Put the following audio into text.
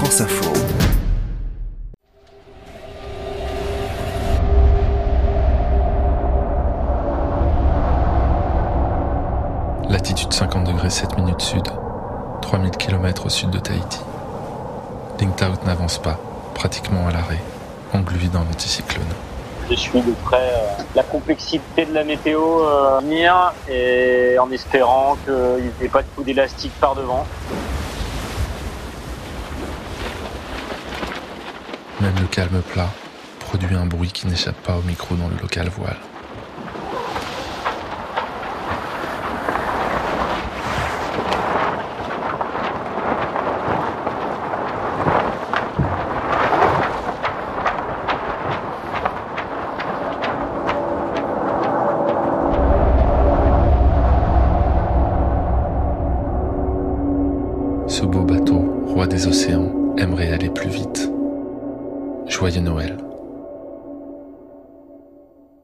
Fréquence Info. Latitude 50 degrés 7 minutes sud, 3000 km au sud de Tahiti. Lingtaout n'avance pas, pratiquement à l'arrêt, englué dans l'anticyclone. Je suis de près euh, la complexité de la météo euh, venir et en espérant qu'il n'y ait pas de coup d'élastique par devant. Même le calme plat produit un bruit qui n'échappe pas au micro dans le local voile. Ce beau bateau, roi des océans, aimerait aller plus vite. Joyeux Noël.